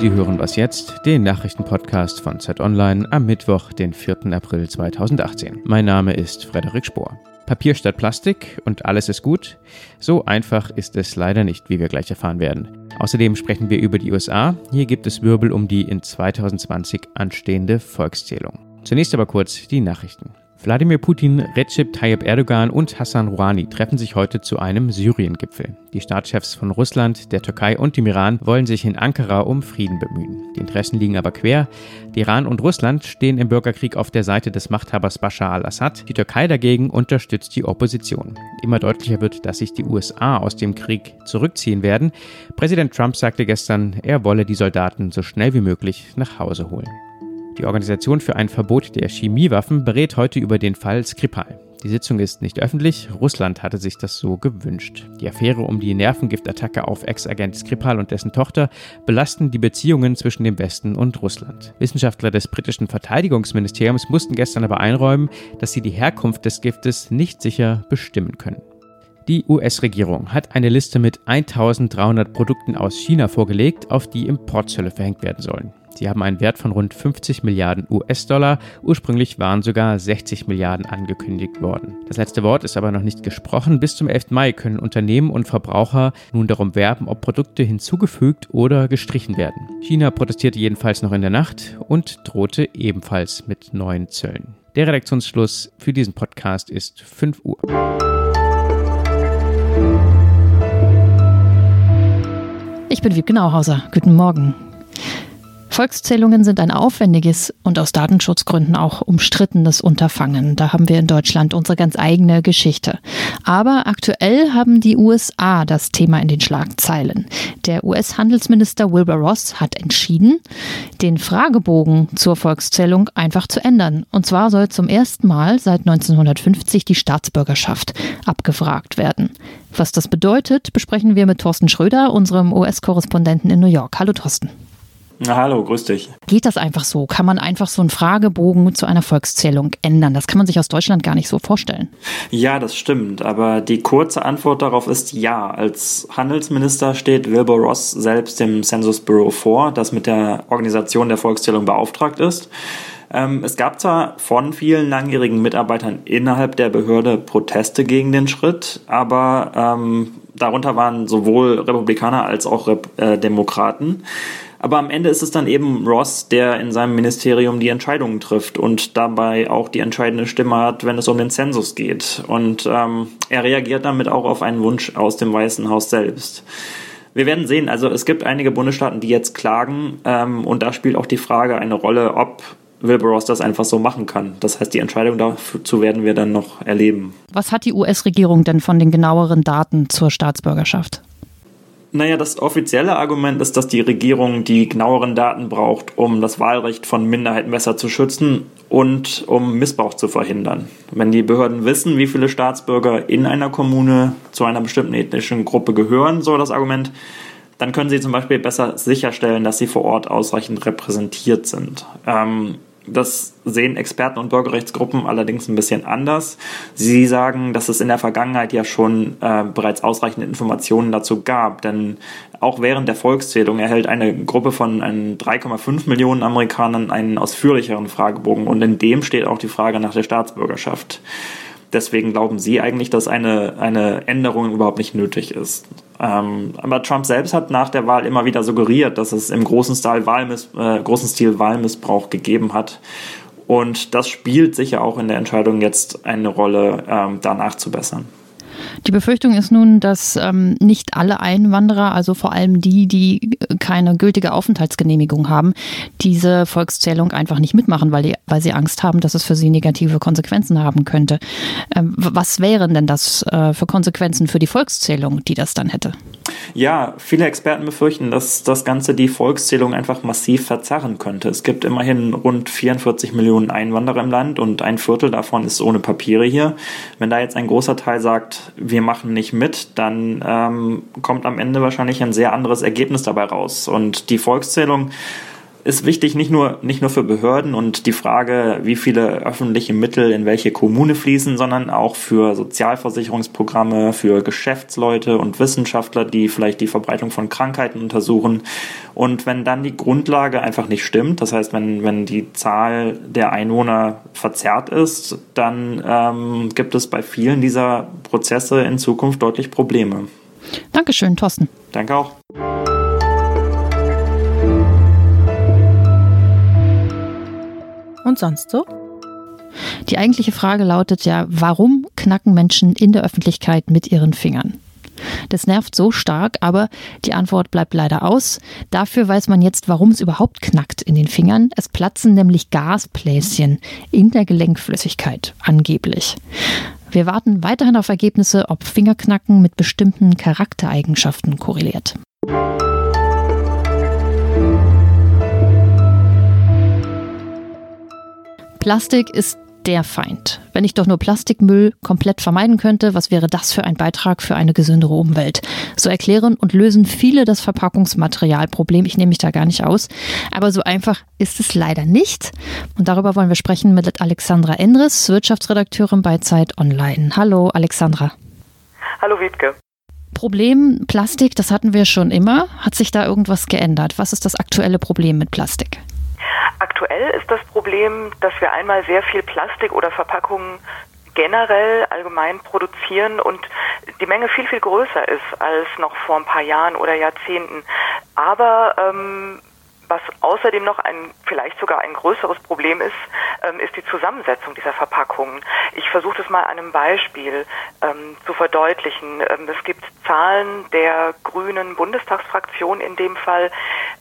Sie hören was jetzt, den Nachrichtenpodcast von Z Online am Mittwoch, den 4. April 2018. Mein Name ist Frederik Spohr. Papier statt Plastik und alles ist gut? So einfach ist es leider nicht, wie wir gleich erfahren werden. Außerdem sprechen wir über die USA. Hier gibt es Wirbel um die in 2020 anstehende Volkszählung. Zunächst aber kurz die Nachrichten. Wladimir Putin, Recep Tayyip Erdogan und Hassan Rouhani treffen sich heute zu einem Syrien-Gipfel. Die Staatschefs von Russland, der Türkei und dem Iran wollen sich in Ankara um Frieden bemühen. Die Interessen liegen aber quer. Die Iran und Russland stehen im Bürgerkrieg auf der Seite des Machthabers Bashar al-Assad. Die Türkei dagegen unterstützt die Opposition. Immer deutlicher wird, dass sich die USA aus dem Krieg zurückziehen werden. Präsident Trump sagte gestern, er wolle die Soldaten so schnell wie möglich nach Hause holen. Die Organisation für ein Verbot der Chemiewaffen berät heute über den Fall Skripal. Die Sitzung ist nicht öffentlich. Russland hatte sich das so gewünscht. Die Affäre um die Nervengiftattacke auf Ex-Agent Skripal und dessen Tochter belasten die Beziehungen zwischen dem Westen und Russland. Wissenschaftler des britischen Verteidigungsministeriums mussten gestern aber einräumen, dass sie die Herkunft des Giftes nicht sicher bestimmen können. Die US-Regierung hat eine Liste mit 1300 Produkten aus China vorgelegt, auf die Importzölle verhängt werden sollen. Sie haben einen Wert von rund 50 Milliarden US-Dollar. Ursprünglich waren sogar 60 Milliarden angekündigt worden. Das letzte Wort ist aber noch nicht gesprochen. Bis zum 11. Mai können Unternehmen und Verbraucher nun darum werben, ob Produkte hinzugefügt oder gestrichen werden. China protestierte jedenfalls noch in der Nacht und drohte ebenfalls mit neuen Zöllen. Der Redaktionsschluss für diesen Podcast ist 5 Uhr. Ich bin Wiebke Nauhauser. Guten Morgen. Volkszählungen sind ein aufwendiges und aus Datenschutzgründen auch umstrittenes Unterfangen. Da haben wir in Deutschland unsere ganz eigene Geschichte. Aber aktuell haben die USA das Thema in den Schlagzeilen. Der US-Handelsminister Wilbur Ross hat entschieden, den Fragebogen zur Volkszählung einfach zu ändern. Und zwar soll zum ersten Mal seit 1950 die Staatsbürgerschaft abgefragt werden. Was das bedeutet, besprechen wir mit Thorsten Schröder, unserem US-Korrespondenten in New York. Hallo Thorsten. Na, hallo, grüß dich. Geht das einfach so? Kann man einfach so einen Fragebogen zu einer Volkszählung ändern? Das kann man sich aus Deutschland gar nicht so vorstellen. Ja, das stimmt. Aber die kurze Antwort darauf ist ja. Als Handelsminister steht Wilbur Ross selbst dem Census Bureau vor, das mit der Organisation der Volkszählung beauftragt ist. Ähm, es gab zwar von vielen langjährigen Mitarbeitern innerhalb der Behörde Proteste gegen den Schritt, aber ähm, darunter waren sowohl Republikaner als auch Rep äh, Demokraten. Aber am Ende ist es dann eben Ross, der in seinem Ministerium die Entscheidungen trifft und dabei auch die entscheidende Stimme hat, wenn es um den Zensus geht. Und ähm, er reagiert damit auch auf einen Wunsch aus dem Weißen Haus selbst. Wir werden sehen, also es gibt einige Bundesstaaten, die jetzt klagen ähm, und da spielt auch die Frage eine Rolle, ob Wilbur Ross das einfach so machen kann. Das heißt, die Entscheidung dazu werden wir dann noch erleben. Was hat die US-Regierung denn von den genaueren Daten zur Staatsbürgerschaft? Naja, das offizielle Argument ist, dass die Regierung die genaueren Daten braucht, um das Wahlrecht von Minderheiten besser zu schützen und um Missbrauch zu verhindern. Wenn die Behörden wissen, wie viele Staatsbürger in einer Kommune zu einer bestimmten ethnischen Gruppe gehören, so das Argument, dann können sie zum Beispiel besser sicherstellen, dass sie vor Ort ausreichend repräsentiert sind. Ähm, das sehen Experten und Bürgerrechtsgruppen allerdings ein bisschen anders. Sie sagen, dass es in der Vergangenheit ja schon äh, bereits ausreichende Informationen dazu gab, denn auch während der Volkszählung erhält eine Gruppe von 3,5 Millionen Amerikanern einen ausführlicheren Fragebogen und in dem steht auch die Frage nach der Staatsbürgerschaft. Deswegen glauben sie eigentlich, dass eine, eine Änderung überhaupt nicht nötig ist. Ähm, aber Trump selbst hat nach der Wahl immer wieder suggeriert, dass es im großen Stil, Wahlmiss, äh, großen Stil Wahlmissbrauch gegeben hat. Und das spielt sicher auch in der Entscheidung jetzt eine Rolle, ähm, da nachzubessern. Die Befürchtung ist nun, dass ähm, nicht alle Einwanderer, also vor allem die, die keine gültige Aufenthaltsgenehmigung haben, diese Volkszählung einfach nicht mitmachen, weil, die, weil sie Angst haben, dass es für sie negative Konsequenzen haben könnte. Ähm, was wären denn das äh, für Konsequenzen für die Volkszählung, die das dann hätte? Ja, viele Experten befürchten, dass das Ganze die Volkszählung einfach massiv verzerren könnte. Es gibt immerhin rund 44 Millionen Einwanderer im Land und ein Viertel davon ist ohne Papiere hier. Wenn da jetzt ein großer Teil sagt, wir machen nicht mit, dann ähm, kommt am Ende wahrscheinlich ein sehr anderes Ergebnis dabei raus. Und die Volkszählung ist wichtig nicht nur, nicht nur für Behörden und die Frage, wie viele öffentliche Mittel in welche Kommune fließen, sondern auch für Sozialversicherungsprogramme, für Geschäftsleute und Wissenschaftler, die vielleicht die Verbreitung von Krankheiten untersuchen. Und wenn dann die Grundlage einfach nicht stimmt, das heißt, wenn, wenn die Zahl der Einwohner verzerrt ist, dann ähm, gibt es bei vielen dieser Prozesse in Zukunft deutlich Probleme. Dankeschön, Thorsten. Danke auch. Und sonst so? Die eigentliche Frage lautet ja, warum knacken Menschen in der Öffentlichkeit mit ihren Fingern? Das nervt so stark, aber die Antwort bleibt leider aus. Dafür weiß man jetzt, warum es überhaupt knackt in den Fingern. Es platzen nämlich Gasbläschen in der Gelenkflüssigkeit, angeblich. Wir warten weiterhin auf Ergebnisse, ob Fingerknacken mit bestimmten Charaktereigenschaften korreliert. Plastik ist der Feind. Wenn ich doch nur Plastikmüll komplett vermeiden könnte, was wäre das für ein Beitrag für eine gesündere Umwelt? So erklären und lösen viele das Verpackungsmaterialproblem. Ich nehme mich da gar nicht aus. Aber so einfach ist es leider nicht. Und darüber wollen wir sprechen mit Alexandra Enris, Wirtschaftsredakteurin bei Zeit Online. Hallo, Alexandra. Hallo, Wiebke. Problem Plastik, das hatten wir schon immer. Hat sich da irgendwas geändert? Was ist das aktuelle Problem mit Plastik? Aktuell ist das Problem, dass wir einmal sehr viel Plastik oder Verpackungen generell allgemein produzieren und die Menge viel, viel größer ist als noch vor ein paar Jahren oder Jahrzehnten. Aber ähm, was außerdem noch ein, vielleicht sogar ein größeres Problem ist, ähm, ist die Zusammensetzung dieser Verpackungen. Ich versuche das mal an einem Beispiel ähm, zu verdeutlichen. Ähm, es gibt Zahlen der grünen Bundestagsfraktion in dem Fall,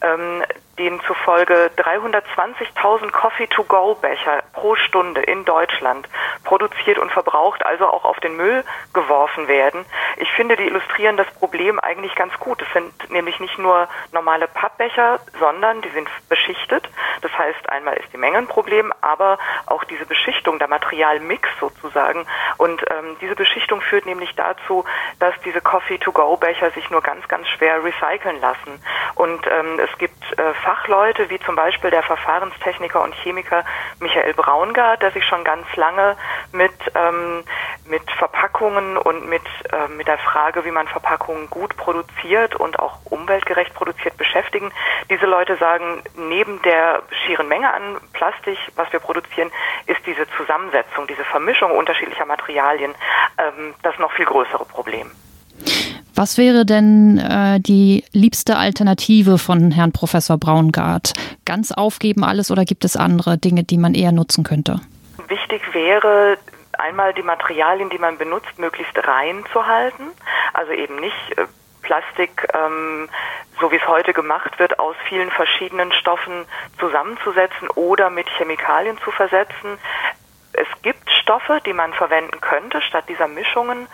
ähm, denen zufolge 320.000 Coffee-to-go-Becher pro Stunde in Deutschland produziert und verbraucht, also auch auf den Müll geworfen werden. Ich finde, die illustrieren das Problem eigentlich ganz gut. Es sind nämlich nicht nur normale Pappbecher, sondern die sind beschichtet. Das heißt, einmal ist die Menge ein Problem, aber auch diese Beschichtung, der Materialmix sozusagen. Und ähm, diese Beschichtung führt nämlich dazu, dass diese Coffee-to-go-Becher sich nur ganz, ganz schwer recyceln lassen. Und ähm, es gibt äh, Fachleute, wie zum Beispiel der Verfahrenstechniker und Chemiker Michael Braungart, der sich schon ganz lange mit, ähm, mit Verpackungen und mit, äh, mit der Frage, wie man Verpackungen gut produziert und auch umweltgerecht produziert beschäftigen. Diese Leute sagen, neben der schieren Menge an Plastik, was wir produzieren, ist diese Zusammensetzung, diese Vermischung unterschiedlicher Materialien ähm, das noch viel größere Problem. Was wäre denn äh, die liebste Alternative von Herrn Professor Braungart? Ganz aufgeben alles oder gibt es andere Dinge, die man eher nutzen könnte? Wichtig wäre, einmal die Materialien, die man benutzt, möglichst rein zu halten. Also eben nicht äh, Plastik, ähm, so wie es heute gemacht wird, aus vielen verschiedenen Stoffen zusammenzusetzen oder mit Chemikalien zu versetzen. Es gibt Stoffe, die man verwenden könnte statt dieser Mischungen,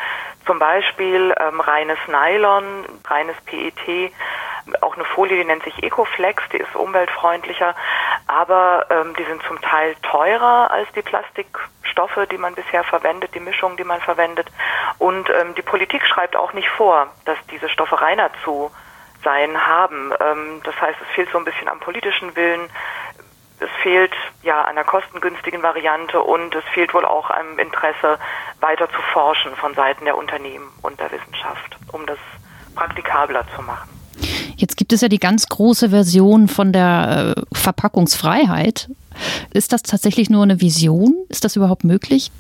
zum Beispiel ähm, reines Nylon, reines PET, auch eine Folie, die nennt sich Ecoflex, die ist umweltfreundlicher, aber ähm, die sind zum Teil teurer als die Plastikstoffe, die man bisher verwendet, die Mischungen, die man verwendet. Und ähm, die Politik schreibt auch nicht vor, dass diese Stoffe reiner zu sein haben. Ähm, das heißt, es fehlt so ein bisschen am politischen Willen, es fehlt ja an einer kostengünstigen Variante und es fehlt wohl auch am Interesse, weiter zu forschen von Seiten der Unternehmen und der Wissenschaft, um das praktikabler zu machen. Jetzt gibt es ja die ganz große Version von der äh, Verpackungsfreiheit. Ist das tatsächlich nur eine Vision? Ist das überhaupt möglich?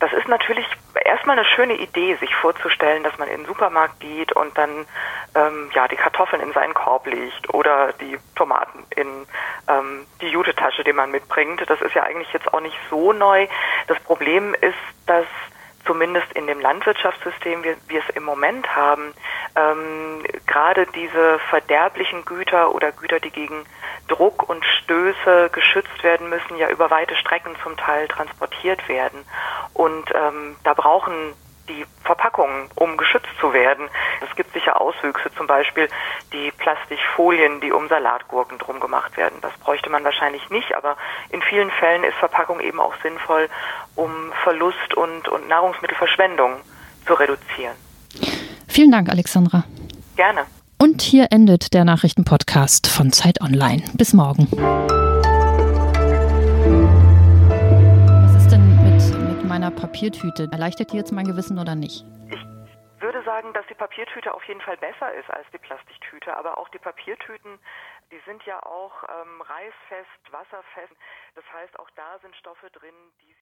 Das ist natürlich erstmal eine schöne Idee, sich vorzustellen, dass man in den Supermarkt geht und dann ähm, ja die Kartoffeln in seinen Korb legt oder die Tomaten in ähm, die Jutetasche, die man mitbringt. Das ist ja eigentlich jetzt auch nicht so neu. Das Problem ist, dass zumindest in dem Landwirtschaftssystem, wie wir es im Moment haben, ähm, gerade diese verderblichen Güter oder Güter, die gegen Druck und Stöße geschützt werden müssen, ja über weite Strecken zum Teil transportiert werden. Und ähm, da brauchen die Verpackungen, um geschützt zu werden. Es gibt sicher Auswüchse, zum Beispiel die Plastikfolien, die um Salatgurken drum gemacht werden. Das bräuchte man wahrscheinlich nicht, aber in vielen Fällen ist Verpackung eben auch sinnvoll, um Verlust und, und Nahrungsmittelverschwendung zu reduzieren. Vielen Dank, Alexandra. Gerne. Und hier endet der Nachrichtenpodcast von Zeit Online. Bis morgen. Was ist denn mit, mit meiner Papiertüte? Erleichtert die jetzt mein Gewissen oder nicht? Ich würde sagen, dass die Papiertüte auf jeden Fall besser ist als die Plastiktüte, aber auch die Papiertüten, die sind ja auch ähm, reißfest, wasserfest. Das heißt, auch da sind Stoffe drin, die